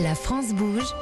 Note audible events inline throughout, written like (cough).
La France bouge.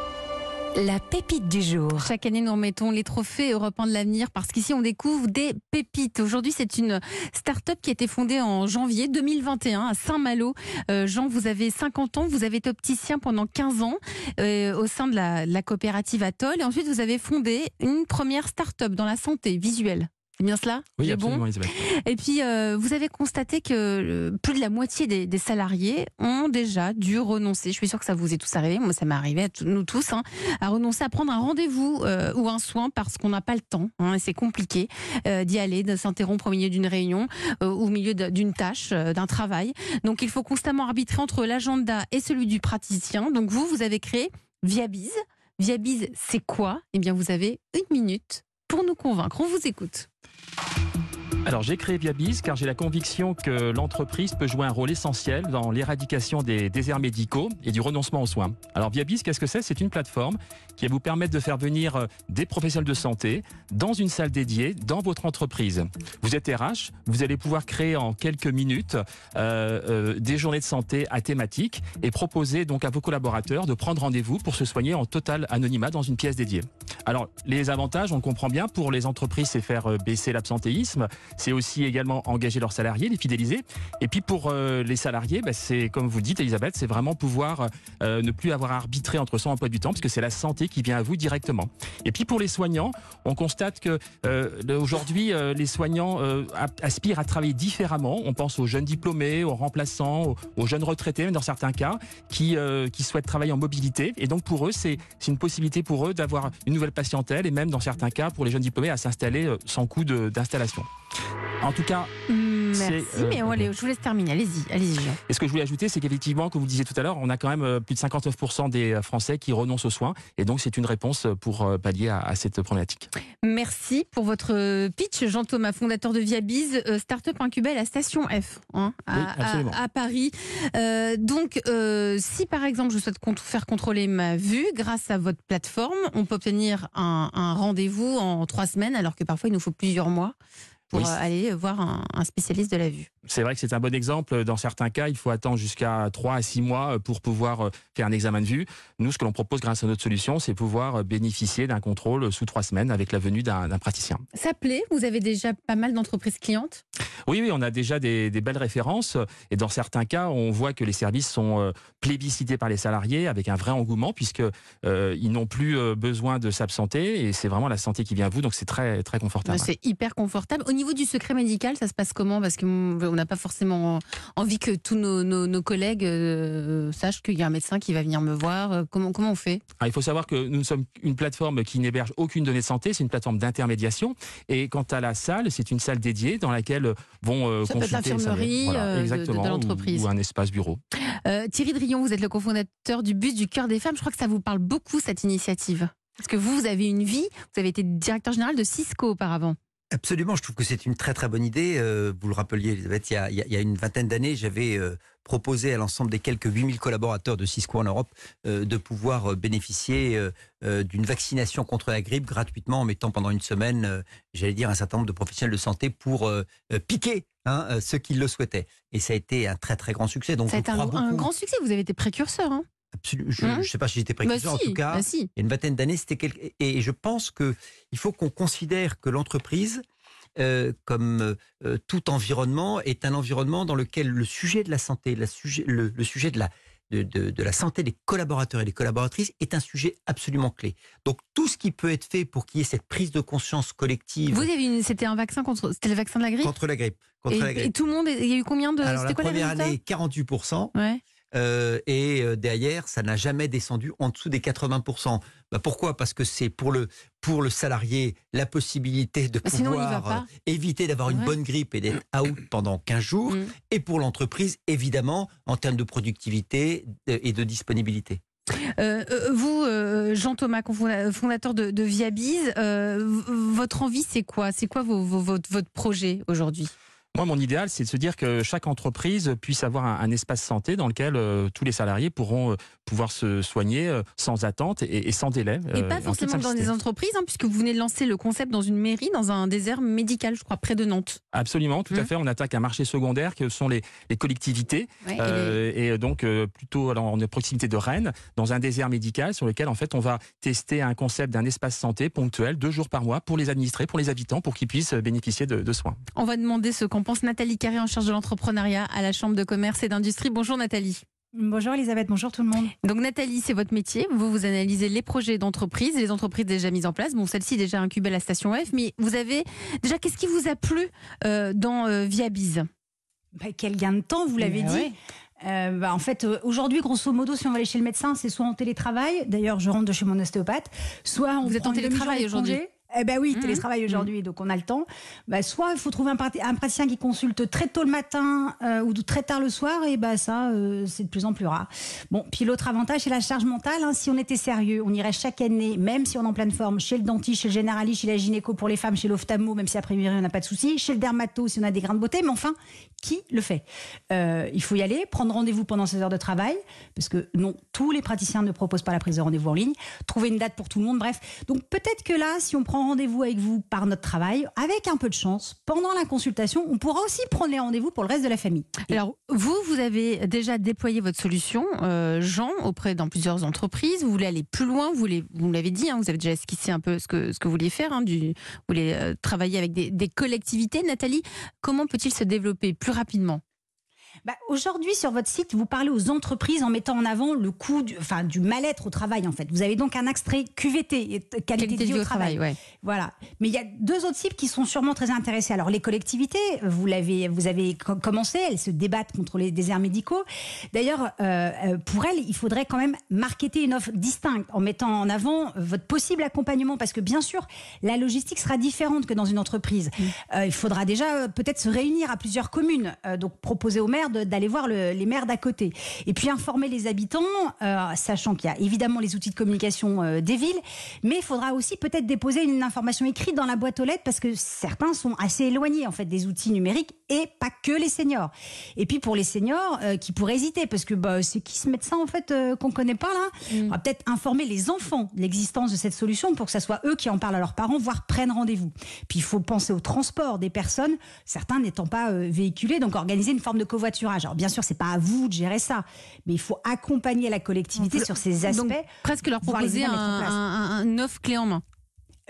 La pépite du jour. Chaque année, nous remettons les trophées européens de l'avenir parce qu'ici, on découvre des pépites. Aujourd'hui, c'est une start-up qui a été fondée en janvier 2021 à Saint-Malo. Euh, Jean, vous avez 50 ans, vous avez été opticien pendant 15 ans euh, au sein de la, de la coopérative Atoll. Et ensuite, vous avez fondé une première start-up dans la santé visuelle. C'est bien cela? Oui, absolument, bon? Isabelle. Et puis, euh, vous avez constaté que euh, plus de la moitié des, des salariés ont déjà dû renoncer. Je suis sûre que ça vous est tous arrivé. Moi, ça m'est arrivé à nous tous, hein, à renoncer à prendre un rendez-vous euh, ou un soin parce qu'on n'a pas le temps. hein, et c'est compliqué euh, d'y aller, de s'interrompre au milieu d'une réunion ou au milieu d'une tâche, d'un travail. Donc, il faut constamment arbitrer entre l'agenda et celui du praticien. Donc, vous, vous avez créé Viabiz. Viabiz, c'est quoi? Eh bien, vous avez une minute pour nous convaincre. On vous écoute. Thank you. Alors j'ai créé Viabiz car j'ai la conviction que l'entreprise peut jouer un rôle essentiel dans l'éradication des déserts médicaux et du renoncement aux soins. Alors Viabiz, qu'est-ce que c'est? C'est une plateforme qui va vous permettre de faire venir euh, des professionnels de santé dans une salle dédiée dans votre entreprise. Vous êtes RH, vous allez pouvoir créer en quelques minutes euh, euh, des journées de santé à thématique et proposer donc à vos collaborateurs de prendre rendez-vous pour se soigner en total anonymat dans une pièce dédiée. Alors les avantages, on comprend bien, pour les entreprises, c'est faire baisser l'absentéisme, c'est aussi également engager leurs salariés, les fidéliser. Et puis pour euh, les salariés, bah, c'est comme vous dites, Elisabeth, c'est vraiment pouvoir euh, ne plus avoir à arbitrer entre son emploi du temps, parce que c'est la santé qui vient à vous directement. Et puis pour les soignants, on constate que euh, aujourd'hui, les soignants aspirent à travailler différemment. On pense aux jeunes diplômés, aux remplaçants, aux, jeunes retraités, même dans certains cas, qui, qui souhaitent travailler en mobilité. Et donc pour eux, c'est une possibilité pour eux d'avoir une nouvelle patientèle, et même dans certains cas, pour les jeunes diplômés, à s'installer sans coût d'installation. En tout cas, Merci, C'est, euh, mais allez, je vous laisse terminer. Allez-y, allez-y, et ce que je voulais ajouter, c'est qu'effectivement, comme vous disiez tout à l'heure, on a quand même euh, plus de 59% des euh, Français qui renoncent aux soins. Et donc, c'est une réponse pour pallier à, à cette problématique. Merci pour votre pitch, Jean Thomas, fondateur de Viabiz, euh, start-up incubée à la station F, hein, à, Oui, absolument. à- à Paris. Euh, donc, si par exemple je souhaite faire contrôler ma vue grâce à votre plateforme, on peut obtenir un, un rendez-vous en trois semaines, alors que parfois il nous faut plusieurs mois pour Oui. euh, aller voir un, un spécialiste de la vue. C'est vrai que c'est un bon exemple. Dans certains cas, il faut attendre jusqu'à 3 à 6 mois pour pouvoir euh, faire un examen de vue. Nous, ce que l'on propose grâce à notre solution, c'est pouvoir euh, bénéficier d'un contrôle sous 3 semaines avec la venue d'un praticien. Ça plaît? Vous avez déjà pas mal d'entreprises clientes? Oui, oui, on a déjà des, des belles références et dans certains cas, on voit que les services sont euh, plébiscités par les salariés avec un vrai engouement puisque euh, ils n'ont plus euh, besoin de s'absenter et c'est vraiment la santé qui vient à vous, donc c'est très très confortable. C'est hyper confortable. Au niveau du secret médical, ça se passe comment? Parce qu'on n'a pas forcément envie que tous nos, nos- nos collègues euh, sachent qu'il y a un médecin qui va venir me voir. Comment, comment on fait? Alors, il faut savoir que nous sommes une plateforme qui n'héberge aucune donnée de santé, c'est une plateforme d'intermédiation. Et quant à la salle, c'est une salle dédiée dans laquelle vont euh, Ça peut être l'infirmerie, euh, de- de exactement, ou- l'entreprise. Ou, un espace bureau. Euh, Thierry Drion, vous êtes le cofondateur du Bus du cœur des femmes. Je crois que ça vous parle beaucoup, cette initiative. Parce que vous, vous avez une vie, vous avez été directeur général de Cisco auparavant. Absolument, je trouve que c'est une très très bonne idée. Euh, vous le rappeliez, Elisabeth, il y a, il y a- une vingtaine d'années, j'avais euh, proposé à l'ensemble des quelques 8000 collaborateurs de Cisco en Europe euh, de pouvoir bénéficier d'une vaccination contre la grippe gratuitement en mettant pendant une semaine, j'allais dire, un certain nombre de professionnels de santé pour piquer hein, ceux qui le souhaitaient. Et ça a été un très très grand succès. Donc Ça a été un, grand succès. Vous avez été précurseur. Hein Absolument. Je Hein ne sais pas si j'étais précurseur, Bah si, en tout cas. bah si. Il y a une vingtaine d'années, c'était quelque... Et je pense que il faut qu'on considère que l'entreprise, euh, comme euh, tout environnement, est un environnement dans lequel le sujet de la santé, la sujet, le, le sujet de la, de, de- de la santé des collaborateurs et des collaboratrices est un sujet absolument clé. Donc tout ce qui peut être fait pour qu'il y ait cette prise de conscience collective Vous avez une, c'était un vaccin contre, c'était le vaccin de la grippe? contre la grippe. Contre et, la et grippe. tout le monde, il y a eu combien de, Alors c'était la quoi première année, 48%. Ouais. Euh, et euh, derrière, ça n'a jamais descendu en dessous des 80%. Bah, pourquoi? Parce que c'est pour le, pour le salarié la possibilité de Bah, pouvoir euh, éviter d'avoir une Ouais. bonne grippe et d'être out pendant 15 jours. Mm. Et pour l'entreprise, évidemment, en termes de productivité et de disponibilité. Euh, vous, euh, Jean Thomas, confonda- fondateur de, de Viabiz, euh, votre envie, c'est quoi? C'est quoi vos- vos- votre projet aujourd'hui? Moi, mon idéal, c'est de se dire que chaque entreprise puisse avoir un, espace santé dans lequel euh, tous les salariés pourront euh, pouvoir se soigner euh, sans attente et, sans délai. Et pas forcément dans des entreprises, hein, puisque vous venez de lancer le concept dans une mairie, dans un désert médical, je crois, près de Nantes. Absolument, tout à mmh. fait. On attaque un marché secondaire que sont les, collectivités. et, donc, plutôt alors, en proximité de Rennes, dans un désert médical sur lequel, en fait, on va tester un concept d'un espace santé ponctuel, deux jours par mois, pour les administrés, pour les habitants, pour qu'ils puissent bénéficier de, de soins. On va demander ce qu'on pense Nathalie Carré en charge de l'entrepreneuriat à la Chambre de commerce et d'industrie. Bonjour Nathalie. Bonjour Elisabeth, bonjour tout le monde. Donc Nathalie, c'est votre métier. Vous vous analysez les projets d'entreprise, les entreprises déjà mises en place. Bon, celle-ci déjà incubée à la station F, mais vous avez déjà qu'est-ce qui vous a plu euh, dans euh, Viabiz bah, Quel gain de temps, vous l'avez dit. Euh, bah, en fait, aujourd'hui, grosso modo, si on va aller chez le médecin, c'est soit en télétravail. D'ailleurs, je rentre de chez mon ostéopathe, soit on vous êtes en télétravail aujourd'hui. Eh ben oui, mmh. télétravail mmh. aujourd'hui, donc on a le temps. Bah, soit il faut trouver un, praticien qui consulte très tôt le matin euh, ou très tard le soir, et bah ça, euh, c'est de plus en plus rare. Bon, puis l'autre avantage, c'est la charge mentale. Hein. Si on était sérieux, on irait chaque année, même si on est en pleine forme, chez le dentiste, chez le généraliste, chez la gynéco pour les femmes, chez l'ophtalmo, même si après priori on n'a pas de souci, chez le dermato si on a des grains de beauté. Mais enfin, qui le fait? Euh, Il faut y aller, prendre rendez-vous pendant ses heures de travail, parce que non, tous les praticiens ne proposent pas la prise de rendez-vous en ligne. Trouver une date pour tout le monde, bref. Donc peut-être que là, si on prend rendez-vous avec vous par notre travail, avec un peu de chance, pendant la consultation, on pourra aussi prendre les rendez-vous pour le reste de la famille. Alors, vous, vous avez déjà déployé votre solution, euh, Jean, auprès dans plusieurs entreprises. Vous voulez aller plus loin, vous, l'avez dit, hein, vous avez déjà esquissé un peu ce que, vous vouliez faire, hein, vous voulez euh, travailler avec des collectivités. Nathalie, comment peut-il se développer plus rapidement? Bah, Aujourd'hui, sur votre site, vous parlez aux entreprises en mettant en avant le coût du, enfin, du mal-être au travail, en fait. Vous avez donc un extrait QVT, qualité, de vie au travail. Voilà. Mais il y a deux autres cibles qui sont sûrement très intéressées. Alors, les collectivités, vous, l'avez, vous avez commencé, elles se débattent contre les déserts médicaux. D'ailleurs, euh, euh, pour elles, il faudrait quand même marketer une offre distincte en mettant en avant votre possible accompagnement, parce que bien sûr, la logistique sera différente que dans une entreprise. Mm. Euh, il faudra déjà peut-être se réunir à plusieurs communes, donc proposer aux maires d'aller voir les maires d'à côté. Et puis informer les habitants, euh, sachant qu'il y a évidemment les outils de communication euh, des villes, mais il faudra aussi peut-être déposer une information écrite dans la boîte aux lettres parce que certains sont assez éloignés en fait des outils numériques et pas que les seniors. Et puis pour les seniors euh, qui pourraient hésiter parce que bah, c'est qui ce médecin en fait qu'on connaît pas là, mm. on va peut-être informer les enfants de l'existence de cette solution pour que ce soit eux qui en parlent à leurs parents, voire prennent rendez-vous. Puis il faut penser au transport des personnes, certains n'étant pas véhiculés, donc organiser une forme de covoiturage alors bien sûr, c'est pas à vous de gérer ça, mais il faut accompagner la collectivité sur ces aspects. Donc, presque leur proposer un, un, offre clé en main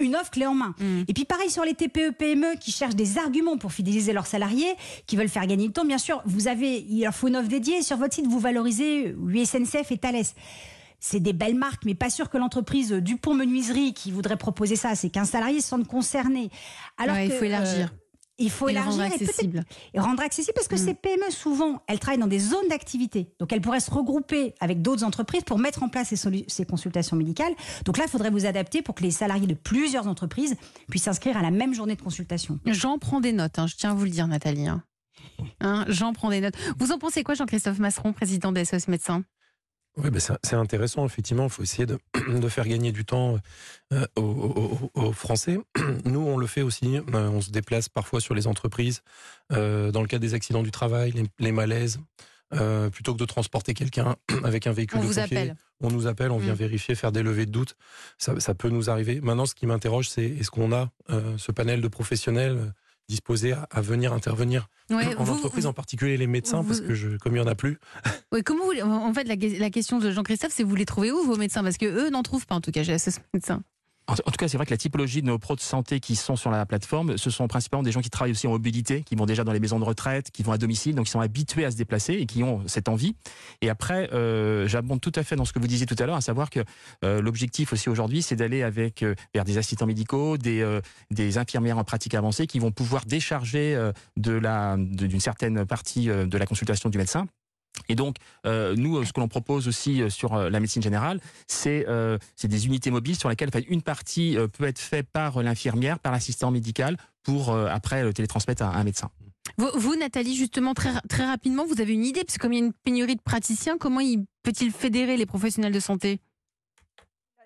une offre clé en main. Mm. Et puis pareil sur les TPE PME qui cherchent des arguments pour fidéliser leurs salariés, qui veulent faire gagner du temps. Bien sûr, vous avez il leur faut une offre dédiée sur votre site. Vous valorisez USNCF et Thales. C'est des belles marques, mais pas sûr que l'entreprise Dupont Menuiserie qui voudrait proposer ça, c'est qu'un salarié se sente concerné. Alors il faut élargir. Euh, il faut élargir rendre accessible. Et, rendre accessible parce que mm. ces PME, souvent, elles travaillent dans des zones d'activité. Donc, elles pourraient se regrouper avec d'autres entreprises pour mettre en place ces, ces consultations médicales. Donc là, il faudrait vous adapter pour que les salariés de plusieurs entreprises puissent s'inscrire à la même journée de consultation. J'en prends des notes, hein, je tiens à vous le dire, Nathalie. Hein. Hein, j'en prends des notes. Vous en pensez quoi, Jean-Christophe Masseron, président des SOS Médecins? Oui, ben c'est intéressant, effectivement. Il faut essayer de, (clears throat) de, faire gagner du temps euh, aux, Français. (clears throat) Nous, on le fait aussi. Euh, on se déplace parfois sur les entreprises. Euh, dans le cas des accidents du travail, les, malaises, plutôt que de transporter quelqu'un (clears throat) avec un véhicule on de vous appelle. on nous appelle, on vient mm. vérifier, faire des levées de doute. Ça, ça peut nous arriver. Maintenant, ce qui m'interroge, c'est est-ce qu'on a ce panel de professionnels disposés à, venir intervenir en entreprise, en particulier les médecins, parce que je, comme il n'y en a plus. (laughs) Oui, comment vous, en fait, la, la question de Jean-Christophe, c'est vous les trouvez où vos médecins? Parce que eux n'en trouvent pas, en tout cas, j'ai ce médecin. En, tout cas, c'est vrai que la typologie de nos pros de santé qui sont sur la plateforme, ce sont principalement des gens qui travaillent aussi en mobilité, qui vont déjà dans les maisons de retraite, qui vont à domicile, donc ils sont habitués à se déplacer et qui ont cette envie. Et après, euh, j'abonde tout à fait dans ce que vous disiez tout à l'heure, à savoir que euh, l'objectif aussi aujourd'hui, c'est d'aller avec euh, vers des assistants médicaux, des, des infirmières en pratique avancée, qui vont pouvoir décharger de la d'une certaine partie de la consultation du médecin et donc, euh, nous, ce que l'on propose aussi euh, sur euh, la médecine générale, c'est des unités mobiles sur lesquelles une partie peut être faite par l'infirmière, par l'assistant médical, pour après le télétransmettre à un médecin. Vous, Nathalie, justement, très, très rapidement, vous avez une idée, parce que comme il y a une pénurie de praticiens, comment peut-il fédérer les professionnels de santé?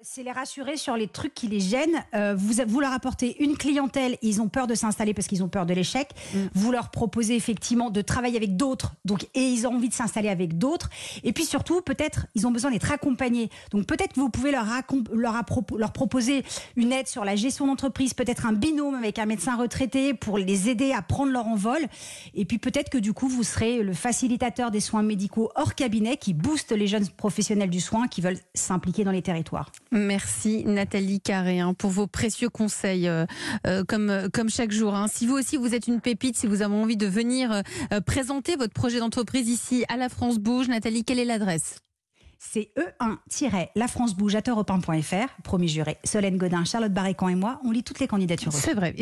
C'est les rassurer sur les trucs qui les gênent. Euh, vous, vous leur apportez une clientèle, ils ont peur de s'installer parce qu'ils ont peur de l'échec. Mm. Vous leur proposez effectivement de travailler avec d'autres, donc et ils ont envie de s'installer avec d'autres. Et puis surtout, peut-être, ils ont besoin d'être accompagnés. Donc peut-être que vous pouvez leur, leur, leur proposer une aide sur la gestion d'entreprise, peut-être un binôme avec un médecin retraité pour les aider à prendre leur envol. Et puis peut-être que du coup, vous serez le facilitateur des soins médicaux hors cabinet qui booste les jeunes professionnels du soin qui veulent s'impliquer dans les territoires. Merci Nathalie Carré hein, pour vos précieux conseils euh, euh, comme, comme chaque jour. Hein. Si vous aussi vous êtes une pépite, si vous avez envie de venir euh, présenter votre projet d'entreprise ici à la France Bouge, Nathalie, quelle est l'adresse? C'est E1-lafrancebouge à Promis juré. Solène Godin, Charlotte Barrécan et moi, on lit toutes les candidatures. C'est vrai.